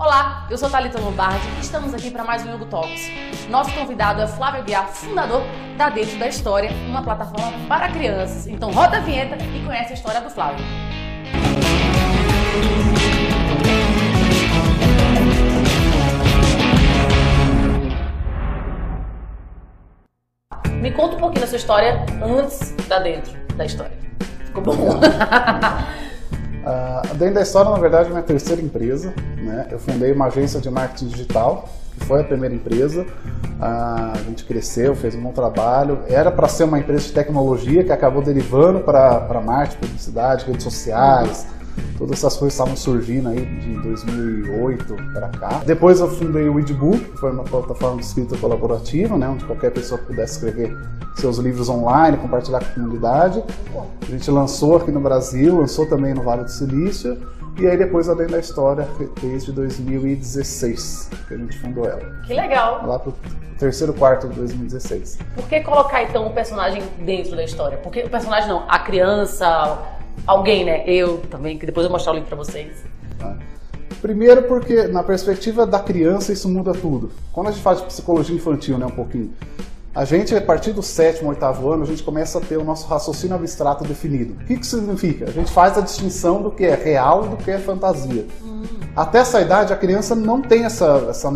Olá, eu sou Thalita Lombardi e estamos aqui para mais um Yogo Talks. Nosso convidado é Flávio Aguiar, fundador da Dentro da História, uma plataforma para crianças. Então roda a vinheta e conhece a história do Flávio. Me conta um pouquinho da sua história antes da Dentro da História. Ficou bom? Uh, dentro da história, na verdade, é minha terceira empresa. Né? Eu fundei uma agência de marketing digital, que foi a primeira empresa. Uh, a gente cresceu, fez um bom trabalho. Era para ser uma empresa de tecnologia que acabou derivando para marketing, publicidade, redes sociais. Todas essas coisas estavam surgindo aí de 2008 para cá. Depois eu fundei o Edbook, que foi uma plataforma de escrita colaborativa, né, onde qualquer pessoa pudesse escrever seus livros online, compartilhar com a comunidade. A gente lançou aqui no Brasil, lançou também no Vale do Silício. E aí depois, além da história, desde 2016 que a gente fundou ela. Que legal! Lá pro terceiro quarto de 2016. Por que colocar então o personagem dentro da história? Porque o personagem não, a criança, alguém, né? Eu também, que depois eu vou mostrar o link para vocês. Tá. Primeiro porque na perspectiva da criança isso muda tudo. Quando a gente fala de psicologia infantil, né, um pouquinho, a gente, a partir do sétimo, oitavo ano, a gente começa a ter o nosso raciocínio abstrato definido. O que isso significa? A gente faz a distinção do que é real e do que é fantasia. Hum. Até essa idade, a criança não tem essa, essa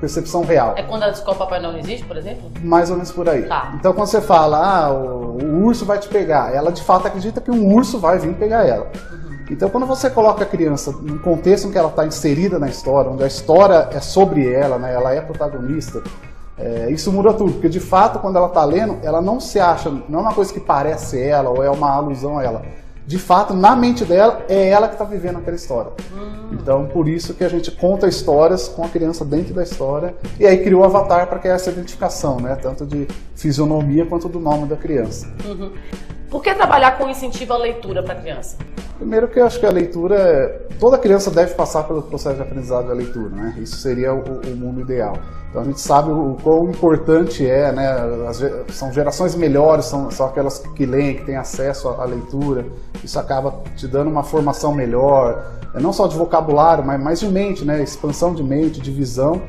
percepção real. É quando ela descobre que o Papai não existe, por exemplo? Mais ou menos por aí. Tá. Então, quando você fala, ah, o, o, urso vai te pegar, ela de fato acredita que um urso vai vir pegar ela. Uhum. Então, quando você coloca a criança num contexto em que ela está inserida na história, onde a história é sobre ela, né, ela é protagonista, é, isso muda tudo, porque de fato, quando ela está lendo, ela não se acha, não é uma coisa que parece ela ou é uma alusão a ela. De fato, na mente dela, é ela que está vivendo aquela história. Hum. Então, por isso que a gente conta histórias com a criança dentro da história e aí criou o avatar para que essa identificação, né? Tanto de fisionomia quanto do nome da criança. Uhum. Por que trabalhar com incentivo à leitura para a criança? Primeiro que eu acho que a leitura, é, toda criança deve passar pelo processo de aprendizado da leitura, né? Isso seria o, o mundo ideal. Então a gente sabe o quão importante é, né? As, são gerações melhores, são, são aquelas que leem, que têm acesso à, à leitura. Isso acaba te dando uma formação melhor, é não só de vocabulário, mas mais de mente, né? Expansão de mente, de visão.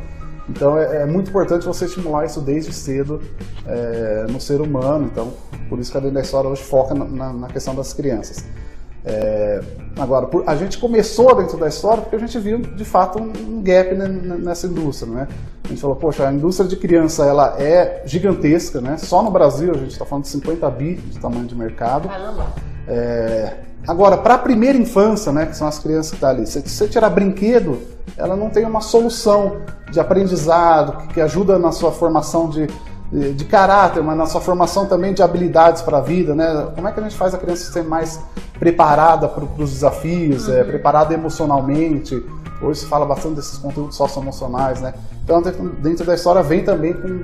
Então é, é, muito importante você estimular isso desde cedo é, no ser humano. Então, por isso que a Dentro da História hoje foca na, na questão das crianças. É, agora, por, a gente começou dentro da história porque a gente viu de fato um, um gap nessa indústria, né? A gente falou, poxa, a indústria de criança ela é gigantesca, né? Só no Brasil a gente está falando de 50 bi de tamanho de mercado. Caramba! É, agora, para a primeira infância, né, que são as crianças que estão tá ali, se você tirar brinquedo, ela não tem uma solução de aprendizado que, ajuda na sua formação de, de, de, caráter, mas na sua formação também de habilidades para a vida, né? Como é que a gente faz a criança ser mais preparada para os desafios, é, uhum. é, preparada emocionalmente? Hoje se fala bastante desses conteúdos socioemocionais, né? Então, dentro da história vem também com,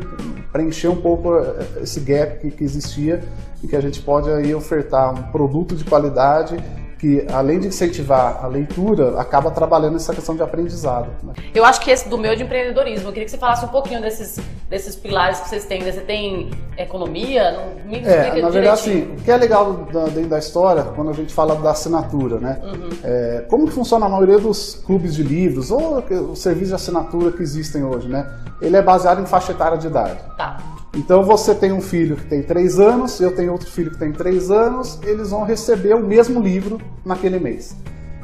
preencher um pouco é, esse gap que, que existia e que a gente pode aí ofertar um produto de qualidade que além de incentivar a leitura, acaba trabalhando essa questão de aprendizado. Né? Eu acho que esse do meu de empreendedorismo, eu queria que você falasse um pouquinho desses, desses pilares que vocês têm. Você tem economia? Não, me é, na verdade, assim, o que é legal da, dentro da história, quando a gente fala da assinatura, né? Uhum. É, como que funciona a maioria dos clubes de livros ou os serviços de assinatura que existem hoje, né? Ele é baseado em faixa etária de idade. Tá. Então você tem um filho que tem três anos, eu tenho outro filho que tem três anos, eles vão receber o mesmo livro naquele mês.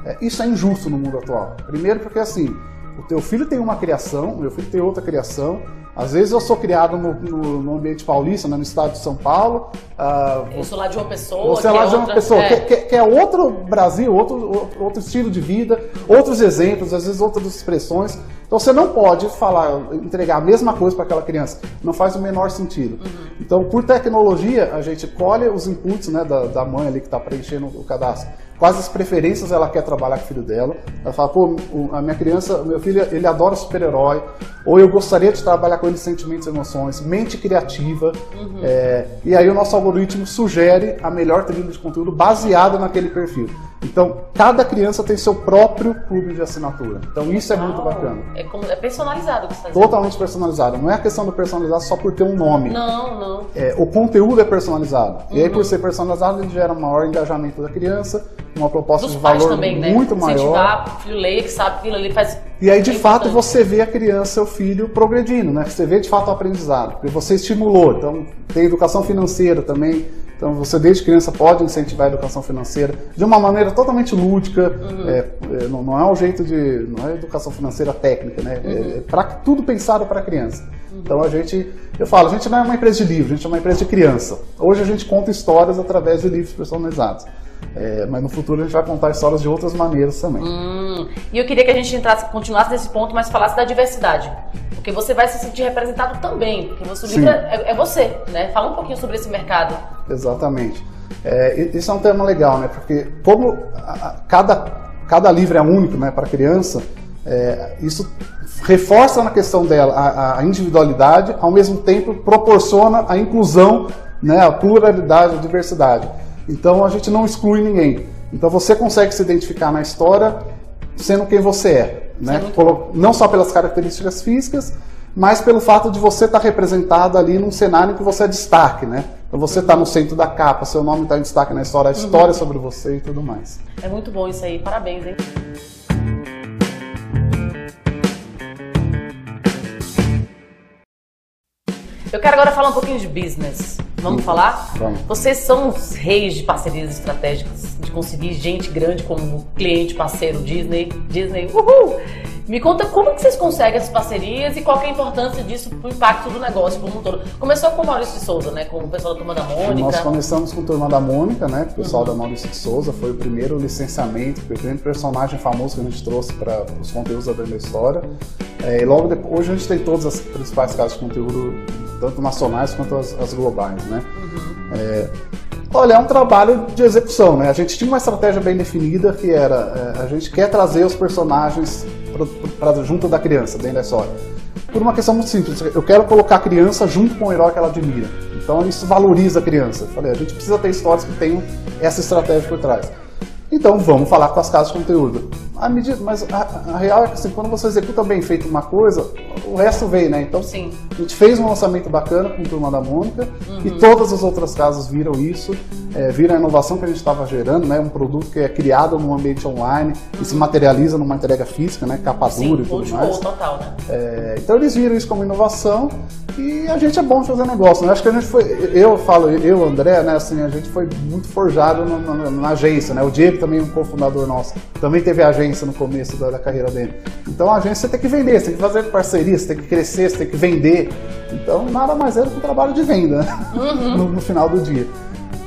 É, isso é injusto no mundo atual. Primeiro porque assim, o teu filho tem uma criação, o meu filho tem outra criação. Às vezes eu sou criado no, no, no ambiente paulista, né, no estado de São Paulo. Uh, eu sou lá de uma pessoa. Você é lá de uma outra, pessoa, é. Que, que, é outro Brasil, outro, outro estilo de vida, outros exemplos, às vezes outras expressões. Então você não pode falar, entregar a mesma coisa para aquela criança. Não faz o menor sentido. Uhum. Então, por tecnologia, a gente colhe os inputs né, da, da mãe ali que está preenchendo o cadastro quais as preferências ela quer trabalhar com o filho dela. Ela fala, pô, a minha criança, o meu filho, ele adora super-herói, ou eu gostaria de trabalhar com ele sentimentos e emoções, mente criativa. Uhum. É, e aí o nosso algoritmo sugere a melhor trilha de conteúdo baseada naquele perfil. Então, cada criança tem seu próprio clube de assinatura. Então, isso é muito bacana. É, como, é personalizado que você está Totalmente personalizado. Não é a questão do personalizado só por ter um nome. Não, não. É, o conteúdo é personalizado. Uhum. E aí, por uhum. ser personalizado, ele gera maior engajamento da criança uma proposta Dos de pais valor também, né? muito maior. Incentivar o filho leia, que sabe aquilo ali faz. E aí, de é fato, você vê a criança, seu filho, progredindo, né? Você vê, de fato, o aprendizado. Porque você estimulou. Então, tem educação financeira também. Então, você, desde criança, pode incentivar a educação financeira de uma maneira totalmente lúdica. Uhum. É, é, não, não é um jeito de... Não é educação financeira técnica, né? É, é pra, tudo pensado para a criança. Uhum. Então, a gente... Eu falo, a gente não é uma empresa de livro, a gente é uma empresa de criança. Hoje, a gente conta histórias através de livros personalizados. É, mas no futuro a gente vai contar histórias de outras maneiras também. Hum, e eu queria que a gente entrasse, continuasse nesse ponto, mas falasse da diversidade. Porque você vai se sentir representado também. Porque você, Sim. livro é, é você, né? Fala um pouquinho sobre esse mercado. Exatamente. É, isso é um tema legal, né? Porque como a- cada, cada livro é único né, para a criança, é, isso reforça na questão dela a, a individualidade, ao mesmo tempo proporciona a inclusão, né, a pluralidade, a diversidade. Então a gente não exclui ninguém. Então você consegue se identificar na história sendo quem você é, né? Não só pelas características físicas, mas pelo fato de você estar representado ali num cenário em que você é destaque, né? Então você está no centro da capa, seu nome está em destaque na história, a história sobre você e tudo mais. É muito bom isso aí, parabéns, hein? Eu quero agora falar um pouquinho de business. Vamos falar? Vamos. Vocês são os reis de parcerias estratégicas, de conseguir gente grande como cliente, parceiro, Disney, Disney, uhul! Me conta como que vocês conseguem essas parcerias e qual que é a importância disso pro impacto do negócio como um todo. Começou com o Maurício de Souza, né? Com o pessoal da Turma da Mônica. Nós começamos com a Turma da Mônica, né? O pessoal da Maurício de Souza foi o primeiro licenciamento, foi o primeiro personagem famoso que a gente trouxe para os conteúdos da da História. É, e logo depois, hoje a gente tem todas as principais casas de conteúdo, tanto nacionais quanto as, as globais, né? É, olha, é um trabalho de execução, né? A gente tinha uma estratégia bem definida que era é, a gente quer trazer os personagens para junto da criança, dentro da história. Por uma questão muito simples, eu quero colocar a criança junto com o herói que ela admira. Então isso valoriza a criança. Falei, a gente precisa ter histórias que tenham essa estratégia por trás. Então vamos falar com as casas de conteúdo. A medida, mas a, a real é que assim, quando você executa bem feito uma coisa, o resto vem, né? Então Sim. a gente fez um lançamento bacana com Turma da Mônica e todas as outras casas viram isso, é, viram a inovação que a gente estava gerando, né? Um produto que é criado num ambiente online e se materializa numa entrega física, né? Capa dura e tudo mais. total, né? É, então eles viram isso como inovação e a gente é bom de fazer negócio. Né? Acho que a gente foi, eu falo, eu, André, né, assim, a gente foi muito forjado na, na- na agência, né? O Diego também é um cofundador nosso, também teve agência no começo da, da carreira dele. Então a agência você tem que vender, você tem que fazer parceria, você tem que crescer, você tem que vender. Então nada mais é do que um trabalho de venda né? no, no final do dia.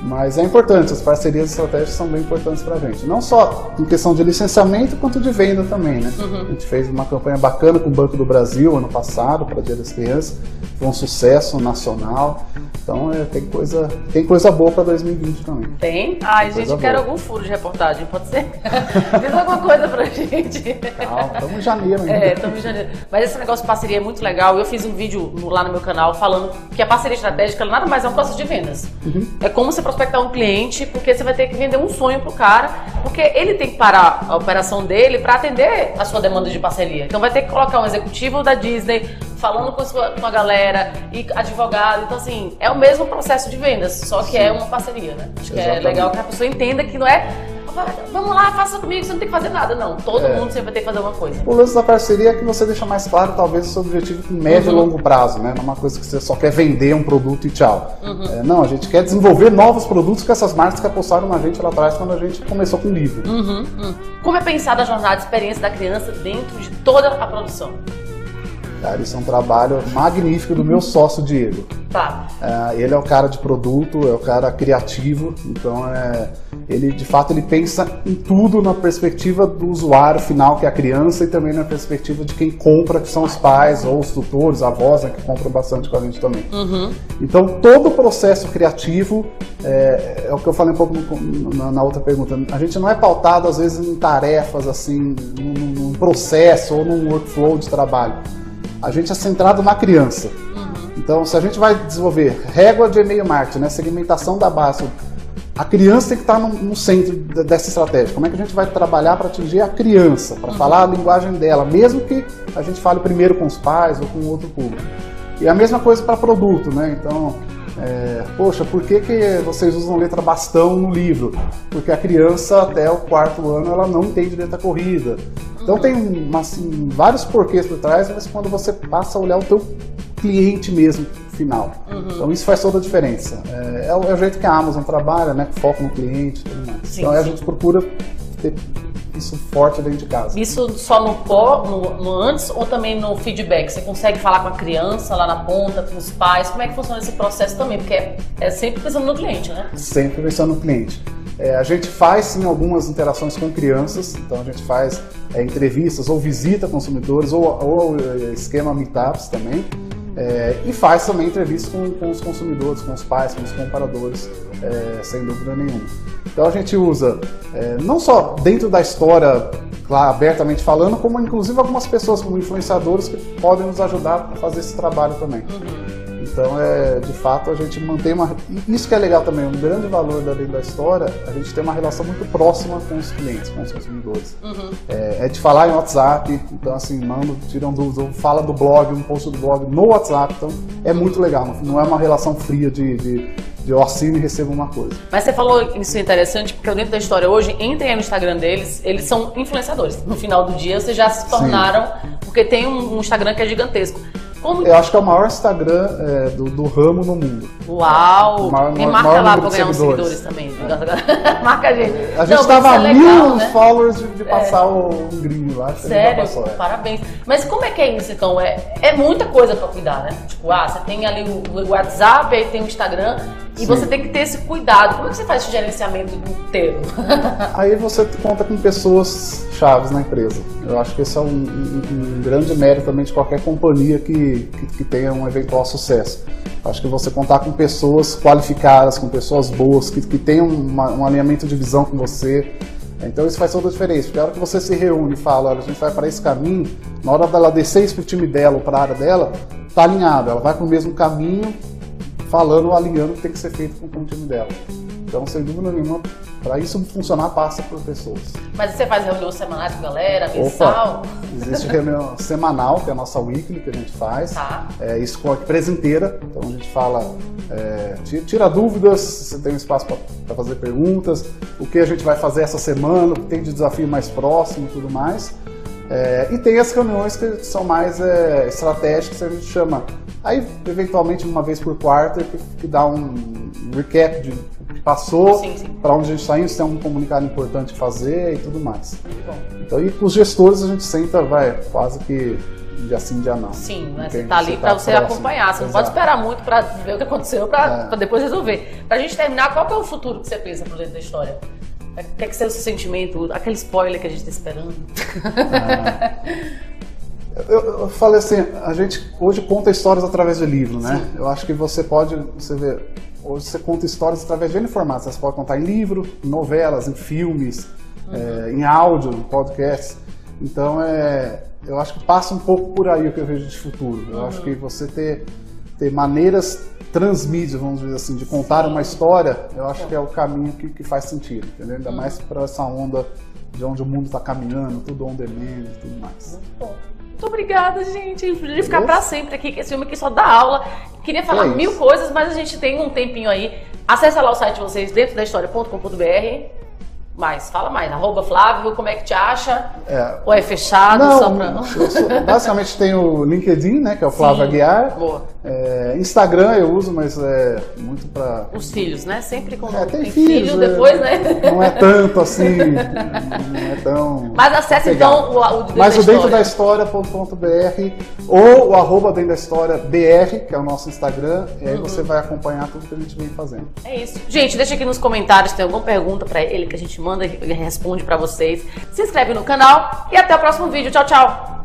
Mas é importante, as parcerias estratégicas são bem importantes para a gente. Não só em questão de licenciamento, quanto de venda também, né? A gente fez uma campanha bacana com o Banco do Brasil ano passado, para Dia das Crianças. Foi um sucesso nacional. Então é, tem, coisa, tem coisa boa para 2020 também. Tem? Ai, gente, Coisa eu quero boa. algum furo de reportagem, pode ser? Diz alguma coisa pra gente. Calma, estamos em janeiro ainda. É, estamos em janeiro. Mas esse negócio de parceria é muito legal. Eu fiz um vídeo lá no meu canal falando que a parceria estratégica nada mais é um processo de vendas. É como você prospectar um cliente, porque você vai ter que vender um sonho pro cara, porque ele tem que parar a operação dele para atender a sua demanda de parceria. Então vai ter que colocar um executivo da Disney falando com a, sua- com a galera e advogado. Então, assim, é o mesmo processo de vendas, só que é uma parceria, né? Acho que é Exatamente. legal que a pessoa entenda que não é. Vamos lá, faça comigo, você não tem que fazer nada. Não, todo É. mundo sempre vai ter que fazer alguma coisa. O lance da parceria é que você deixa mais claro, talvez, o seu objetivo com médio Uhum. e longo prazo, né? Não é uma coisa que você só quer vender um produto e tchau. Uhum. É, não, a gente quer desenvolver novos produtos com essas marcas que apostaram na gente lá atrás quando a gente começou com o livro. Uhum, uhum. Como é pensada a jornada de experiência da criança dentro de toda a produção? Cara, isso é um trabalho magnífico do meu sócio Diego. Tá. É, ele é o cara de produto, é o cara criativo, então é, ele de fato ele pensa em tudo na perspectiva do usuário final, que é a criança, e também na perspectiva de quem compra, que são os pais ou os tutores, avós, né, que compram bastante com a gente também. Uhum. Então todo o processo criativo é, é o que eu falei um pouco no- na, na outra pergunta. A gente não é pautado às vezes em tarefas assim, num, num processo ou num workflow de trabalho. A gente é centrado na criança. Então, se a gente vai desenvolver régua de e-mail marketing, né, segmentação da base, a criança tem que estar no, no centro de- dessa estratégia. Como é que a gente vai trabalhar para atingir a criança, para falar a linguagem dela, mesmo que a gente fale primeiro com os pais ou com outro público. E a mesma coisa para produto, né? Então, É, poxa, por que, que vocês usam letra bastão no livro? Porque a criança até o quarto ano ela não entende letra corrida. Então tem assim, vários porquês por trás, mas quando você passa a olhar o teu cliente mesmo final. Uhum. Então isso faz toda a diferença. É, é, o, é, o, jeito que a Amazon trabalha, né? Foco no cliente e tudo mais. Sim, então sim. a gente procura ter isso forte dentro de casa. Isso só no, pó, no, no, antes ou também no feedback? Você consegue falar com a criança lá na ponta, com os pais? Como é que funciona esse processo também? Porque é, é sempre pensando no cliente, né? Sempre pensando no cliente. É, a gente faz sim algumas interações com crianças, então a gente faz é, entrevistas ou visita consumidores ou, ou é, esquema meetups também. É, e faz também entrevistas com, com, os consumidores, com os pais, com os comparadores, é, sem dúvida nenhuma. Então a gente usa é, não só dentro da história, lá, abertamente falando, como inclusive algumas pessoas como influenciadores que podem nos ajudar a fazer esse trabalho também. Então, é, de fato, a gente mantém uma. Isso que é legal também, um grande valor da da história, a gente tem uma relação muito próxima com os clientes, com os consumidores. Uhum. É, é, de falar em WhatsApp, então assim, mando, tiram dúvidas, fala do blog, um post do blog no WhatsApp, então é muito legal, não é uma relação fria de, de, de eu assino e recebo uma coisa. Mas você falou isso é interessante, porque dentro da história hoje, entrem aí no Instagram deles, eles são influenciadores. No final do dia, vocês já se tornaram, Sim. porque tem um Instagram que é gigantesco. Como... Eu acho que é o maior Instagram é, do, do, ramo no mundo. Uau! Maior, Me marca maior lá pra ganhar uns seguidores também. É. marca a gente. A gente estava a é mil né? followers de, de passar é. o gringo lá. Sério? Passou, é. Parabéns. Mas como é que é isso então? É, é muita coisa pra cuidar, né? Tipo, ah, você tem ali o, o WhatsApp, aí tem o Instagram. E Sim. você tem que ter esse cuidado. Como é que você faz esse gerenciamento inteiro? Aí você conta com pessoas chaves na empresa. Eu acho que esse é um, um, um grande mérito também de qualquer companhia que, que, que tenha um eventual sucesso. Acho que você contar com pessoas qualificadas, com pessoas boas, que, que tenham uma, um alinhamento de visão com você. Então isso faz toda a diferença, porque a hora que você se reúne e fala, olha, a gente vai para esse caminho, na hora dela descer isso para o time dela ou para a área dela, tá alinhado, ela vai para o mesmo caminho falando, alinhando o que tem que ser feito com o time dela. Então, sem dúvida nenhuma, para isso funcionar, passa por pessoas. Mas você faz reunião semanal com a galera, mensal? Opa, existe reunião semanal, que é a nossa weekly que a gente faz. Tá. É, isso com a empresa inteira. Então, a gente fala, é, tira dúvidas, você tem um espaço para fazer perguntas, o que a gente vai fazer essa semana, o que tem de desafio mais próximo e tudo mais. É, e tem as reuniões que são mais é, estratégicas, a gente chama Aí, eventualmente, uma vez por quarto, que, que dá um recap de passou, para onde a gente está indo, se tem um comunicado importante fazer e tudo mais. Então, e com os gestores a gente senta, vai, quase que dia sim, dia não. Sim, né? Você está ali para você próximo. acompanhar. Você Exato. não pode esperar muito para ver o que aconteceu para é. depois resolver. Para a gente terminar, qual é o futuro que você pensa pro dentro da história? O que é que seja o seu sentimento? Aquele spoiler que a gente está esperando. É. Eu, eu, falei assim, a gente hoje conta histórias através de livro, né? Sim. Eu acho que você pode, você vê, hoje você conta histórias através de N formatos. Você pode contar em livro, em novelas, em filmes, uhum. é, em áudio, em podcast. Então, é, eu acho que passa um pouco por aí o que eu vejo de futuro. Eu uhum. acho que você ter, ter maneiras transmídia, vamos dizer assim, de contar uma história, eu acho que é o caminho que, que faz sentido, entendeu? Ainda uhum. mais para essa onda de onde o mundo está caminhando, tudo on demand e tudo mais. Muito bom. Muito obrigada, gente. Eu podia ficar para sempre aqui, que esse filme aqui só dá aula. Queria falar é mil coisas, mas a gente tem um tempinho aí. Acesse lá o site de vocês, dentro da história.com.br mais, fala mais. Arroba Flávio, como é que te acha? É. Ou é fechado? Não, só pra... sou, basicamente tem o LinkedIn, né? Que é o Flávio Sim, Aguiar. Boa. É, Instagram eu uso, mas é muito para Os filhos, né? Sempre com é, tem, tem filhos, filho é, depois, né? Não é tanto assim, não é tão. Mas acesse então o, o dentro Mas da o dentro da história.com.br ou o arroba dentro da história BR, que é o nosso Instagram, e aí uhum. você vai acompanhar tudo que a gente vem fazendo. É isso. Gente, deixa aqui nos comentários se tem alguma pergunta para ele que a gente manda e responde para vocês. Se inscreve no canal e até o próximo vídeo. Tchau, tchau!